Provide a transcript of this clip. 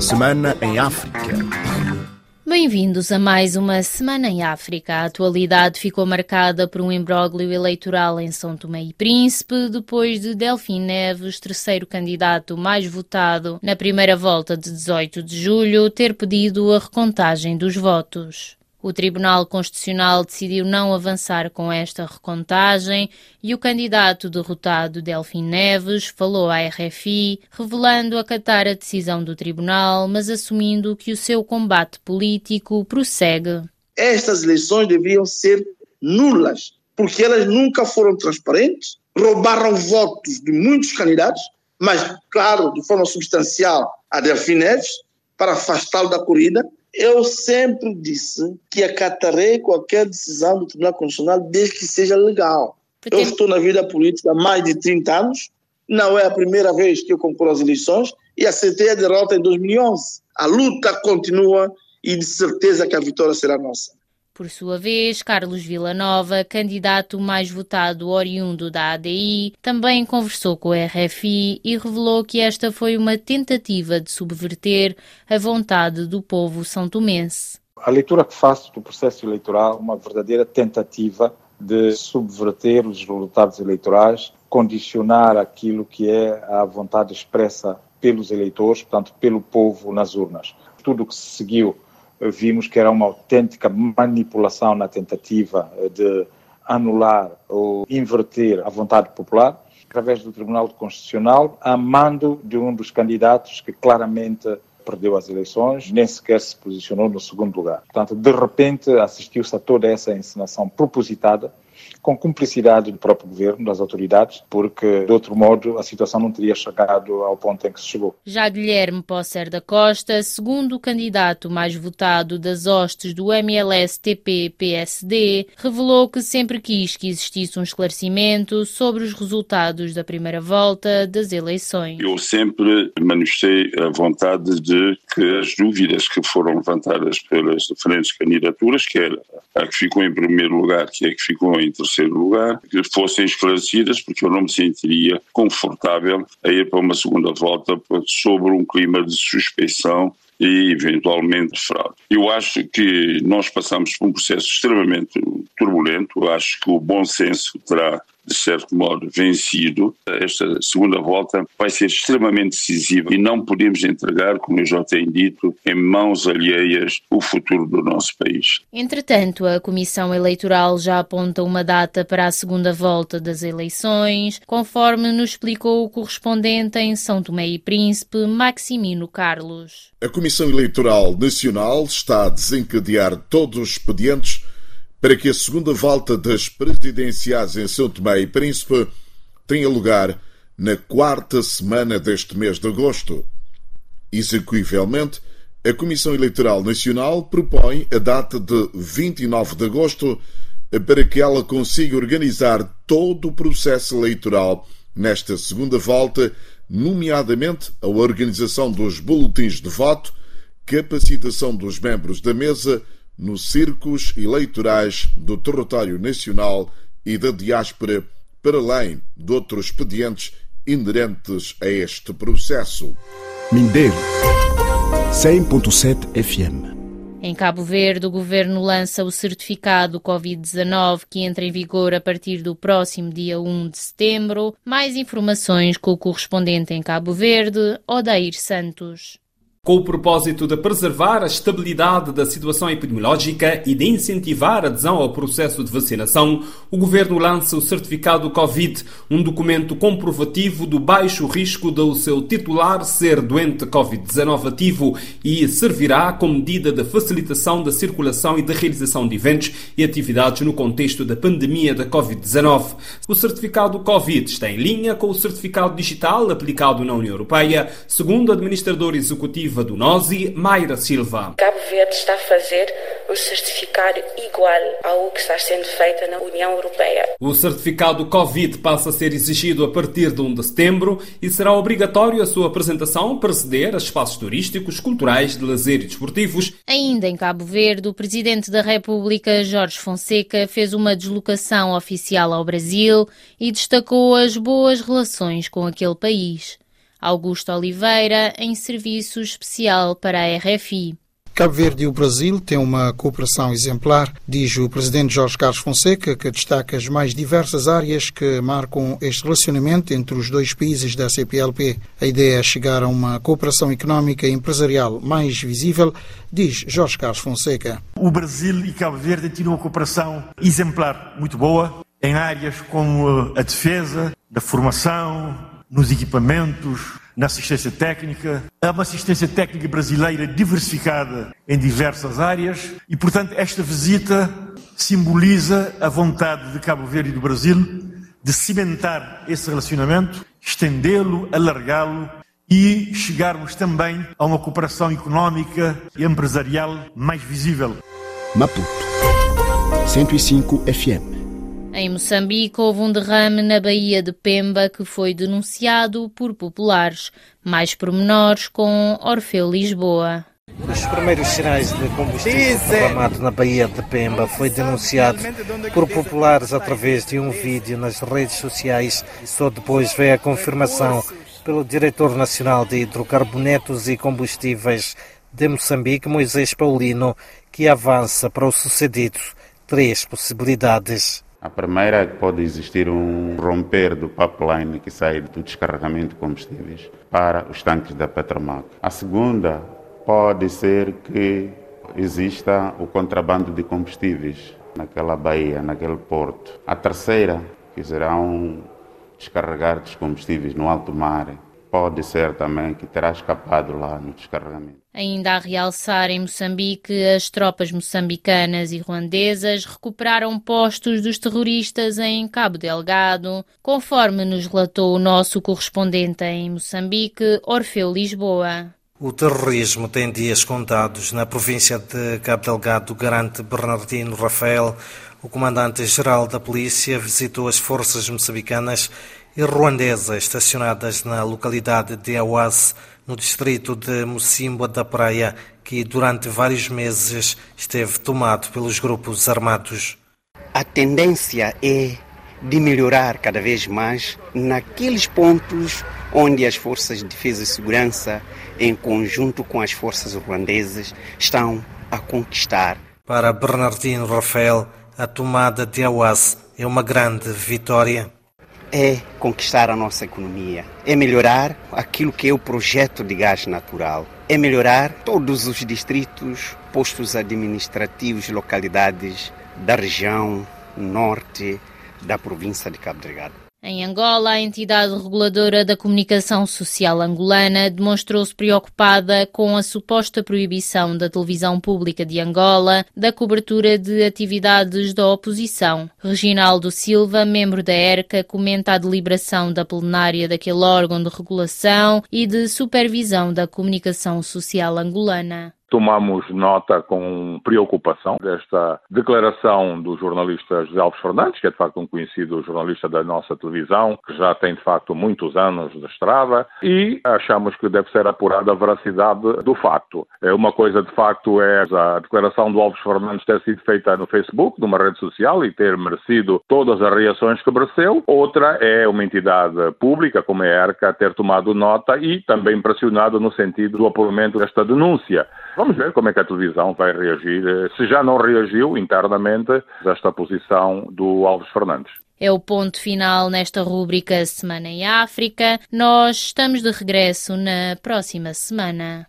Semana em África. Bem-vindos a mais uma Semana em África. A atualidade ficou marcada por um imbróglio eleitoral em São Tomé e Príncipe, depois de Delfim Neves, terceiro candidato mais votado na primeira volta de 18 de julho, ter pedido a recontagem dos votos. O Tribunal Constitucional decidiu não avançar com esta recontagem e o candidato derrotado, Delfim Neves, falou à RFI, revelando acatar a decisão do Tribunal, mas assumindo que o seu combate político prossegue. Estas eleições deviam ser nulas, porque elas nunca foram transparentes, roubaram votos de muitos candidatos, mas, claro, de forma substancial a Delfim Neves, para afastá-lo da corrida eu sempre disse que acatarei qualquer decisão do Tribunal Constitucional desde que seja legal. Porque... Eu estou na vida política há mais de 30 anos, não é a primeira vez que eu concorro às eleições e aceitei a derrota em 2011. A luta continua e de certeza que a vitória será nossa. Por sua vez, Carlos Villanova, candidato mais votado oriundo da ADI, também conversou com a RFI e revelou que esta foi uma tentativa de subverter a vontade do povo são tomense. A leitura que faço do processo eleitoral uma verdadeira tentativa de subverter os resultados eleitorais, condicionar aquilo que é a vontade expressa pelos eleitores, portanto, pelo povo nas urnas. Tudo o que se seguiu vimos que era uma autêntica manipulação na tentativa de anular ou inverter a vontade popular através do Tribunal Constitucional, a mando de um dos candidatos que claramente perdeu as eleições, nem sequer se posicionou no segundo lugar. Portanto, de repente, assistiu-se a toda essa encenação propositada com cumplicidade do próprio governo, das autoridades, porque de outro modo a situação não teria chegado ao ponto em que se chegou. Já Guilherme Posser da Costa, segundo o candidato mais votado das hostes do MLS-TP-PSD, revelou que sempre quis que existisse um esclarecimento sobre os resultados da primeira volta das eleições. Eu sempre manifestei a vontade de que as dúvidas que foram levantadas pelas diferentes candidaturas, quer a que ficou em primeiro lugar, que é que ficou em terceiro lugar, que fossem esclarecidas, porque eu não me sentiria confortável a ir para uma segunda volta sobre um clima de suspeição e eventualmente fraude. Eu acho que nós passamos por um processo extremamente turbulento, eu acho que o bom senso terá de certo modo, vencido, esta segunda volta vai ser extremamente decisiva e não podemos entregar, como eu já tenho dito, em mãos alheias o futuro do nosso país. Entretanto, a Comissão Eleitoral já aponta uma data para a segunda volta das eleições, conforme nos explicou o correspondente em São Tomé e Príncipe, Maximino Carlos. A Comissão Eleitoral Nacional está a desencadear todos os expedientes para que a segunda volta das presidenciais em São Tomé e Príncipe tenha lugar na quarta semana deste mês de agosto. Execuivelmente, a Comissão Eleitoral Nacional propõe a data de 29 de agosto para que ela consiga organizar todo o processo eleitoral nesta segunda volta, nomeadamente a organização dos boletins de voto, capacitação dos membros da mesa nos circos eleitorais do território nacional e da diáspora, para além de outros expedientes inerentes a este processo. Mindelo 100.7 FM em Cabo Verde, o governo lança o certificado Covid-19 que entra em vigor a partir do próximo dia 1 de setembro. Mais informações com o correspondente em Cabo Verde, Odair Santos. Com o propósito de preservar a estabilidade da situação epidemiológica e de incentivar a adesão ao processo de vacinação, o Governo lança o Certificado Covid, um documento comprovativo do baixo risco do seu titular ser doente Covid-19 ativo e servirá como medida de facilitação da circulação e da realização de eventos e atividades no contexto da pandemia da Covid-19. O Certificado Covid está em linha com o Certificado Digital aplicado na União Europeia, segundo o administrador executivo do NOSI, Mayra Silva. Cabo Verde está a fazer o certificado igual ao que está sendo feito na União Europeia. O certificado Covid passa a ser exigido a partir de 1 de setembro e será obrigatório a sua apresentação para aceder a espaços turísticos, culturais, de lazer e desportivos. Ainda em Cabo Verde, o Presidente da República, Jorge Fonseca, fez uma deslocação oficial ao Brasil e destacou as boas relações com aquele país. Augusto Oliveira, em serviço especial para a RFI. Cabo Verde e o Brasil têm uma cooperação exemplar, diz o presidente Jorge Carlos Fonseca, que destaca as mais diversas áreas que marcam este relacionamento entre os dois países da CPLP. A ideia é chegar a uma cooperação económica e empresarial mais visível, diz Jorge Carlos Fonseca. O Brasil e Cabo Verde têm uma cooperação exemplar muito boa em áreas como a defesa, da formação, nos equipamentos, na assistência técnica. Há uma assistência técnica brasileira diversificada em diversas áreas e, portanto, esta visita simboliza a vontade de Cabo Verde e do Brasil de cimentar esse relacionamento, estendê-lo, alargá-lo e chegarmos também a uma cooperação económica e empresarial mais visível. Maputo 105 FM em Moçambique, houve um derrame na Baía de Pemba que foi denunciado por populares. Mais pormenores com Orfeu Lisboa. Os primeiros sinais de combustível derramado na Baía de Pemba foi denunciado por populares através de um vídeo nas redes sociais. Só depois veio a confirmação pelo diretor nacional de hidrocarbonetos e combustíveis de Moçambique, Moisés Paulino, que avança para o sucedido três possibilidades. A primeira é que pode existir um romper do pipeline que sai do descarregamento de combustíveis para os tanques da Petromac. A segunda pode ser que exista o contrabando de combustíveis naquela baía, naquele porto. A terceira, que serão descarregar dos combustíveis no alto mar, pode ser também que terá escapado lá no descarregamento. Ainda a realçar em Moçambique, as tropas moçambicanas e ruandesas recuperaram postos dos terroristas em Cabo Delgado, conforme nos relatou o nosso correspondente em Moçambique, Orfeu Lisboa. O terrorismo tem dias contados. Na província de Cabo Delgado, garante Bernardino Rafael, o comandante-geral da polícia, visitou as forças moçambicanas e ruandesas estacionadas na localidade de Awaz, no distrito de Mocimboa da Praia, que durante vários meses esteve tomado pelos grupos armados. A tendência é de melhorar cada vez mais naqueles pontos onde as forças de defesa e segurança, em conjunto com as forças ruandesas, estão a conquistar. Para Bernardino Rafael, a tomada de Awaz é uma grande vitória é conquistar a nossa economia, é melhorar aquilo que é o projeto de gás natural, é melhorar todos os distritos, postos administrativos, localidades da região norte da província de Cabo Delgado. Em Angola, a entidade reguladora da comunicação social angolana demonstrou-se preocupada com a suposta proibição da televisão pública de Angola da cobertura de atividades da oposição. Reginaldo Silva, membro da ERCA, comenta a deliberação da plenária daquele órgão de regulação e de supervisão da comunicação social angolana. Tomamos nota com preocupação desta declaração do jornalista José Alves Fernandes, que é de facto um conhecido jornalista da nossa televisão, que já tem de facto muitos anos de estrada, e achamos que deve ser apurada a veracidade do facto. É uma coisa de facto é a declaração do Alves Fernandes ter sido feita no Facebook, numa rede social, e ter merecido todas as reações que mereceu. Outra é uma entidade pública, como é a ERCA, ter tomado nota e também pressionado no sentido do apuramento desta denúncia. Vamos ver como é que a televisão vai reagir, eh, se já não reagiu internamente a esta posição do Alves Fernandes. É o ponto final nesta rúbrica Semana em África. Nós estamos de regresso na próxima semana.